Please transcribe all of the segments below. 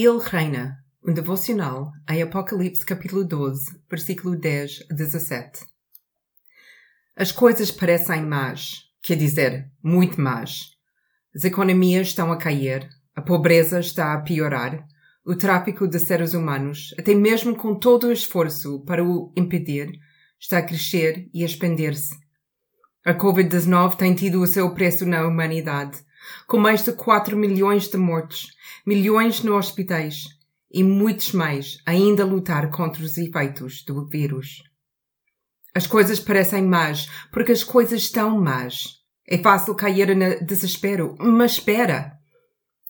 Ele reina. Um devocional em Apocalipse capítulo 12, versículo 10 a 17. As coisas parecem más, quer dizer, muito más. As economias estão a cair, a pobreza está a piorar, o tráfico de seres humanos, até mesmo com todo o esforço para o impedir, está a crescer e a expandir-se. A Covid-19 tem tido o seu preço na humanidade, com mais de 4 milhões de mortos, milhões nos hospitais e muitos mais ainda a lutar contra os efeitos do vírus. As coisas parecem más porque as coisas estão más. É fácil cair no desespero, mas espera!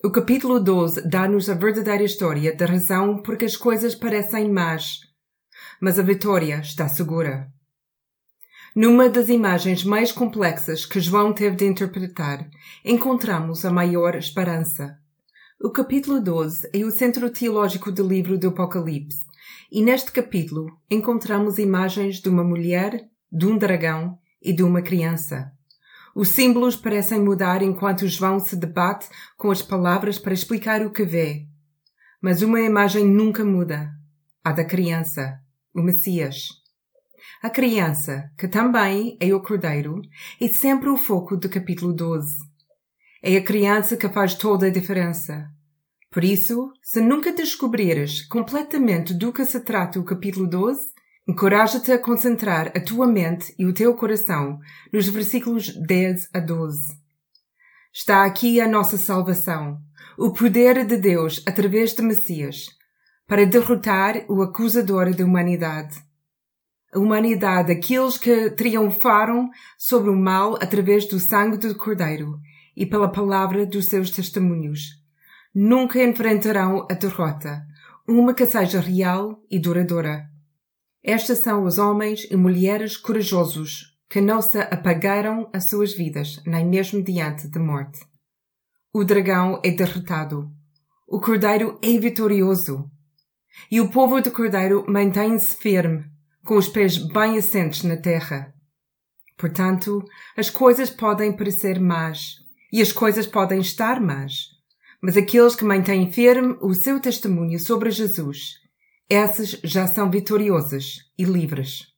O capítulo 12 dá-nos a verdadeira história da razão porque as coisas parecem más. Mas a vitória está segura. Numa das imagens mais complexas que João teve de interpretar, encontramos a maior esperança. O capítulo 12 é o centro teológico do livro do Apocalipse, e neste capítulo encontramos imagens de uma mulher, de um dragão e de uma criança. Os símbolos parecem mudar enquanto João se debate com as palavras para explicar o que vê. Mas uma imagem nunca muda. A da criança, o Messias. A criança, que também é o Cordeiro, é sempre o foco do capítulo 12. É a criança que faz toda a diferença. Por isso, se nunca descobrires completamente do que se trata o capítulo 12, encoraja-te a concentrar a tua mente e o teu coração nos versículos 10 a 12. Está aqui a nossa salvação, o poder de Deus através de Messias, para derrotar o acusador da humanidade a humanidade, aqueles que triunfaram sobre o mal através do sangue do Cordeiro e pela palavra dos seus testemunhos. Nunca enfrentarão a derrota, uma que seja real e duradoura. Estes são os homens e mulheres corajosos que não se apagaram as suas vidas, nem mesmo diante da morte. O dragão é derrotado. O cordeiro é vitorioso. E o povo do cordeiro mantém-se firme com os pés bem assentes na terra. Portanto, as coisas podem parecer más e as coisas podem estar más, mas aqueles que mantêm firme o seu testemunho sobre Jesus, esses já são vitoriosos e livres.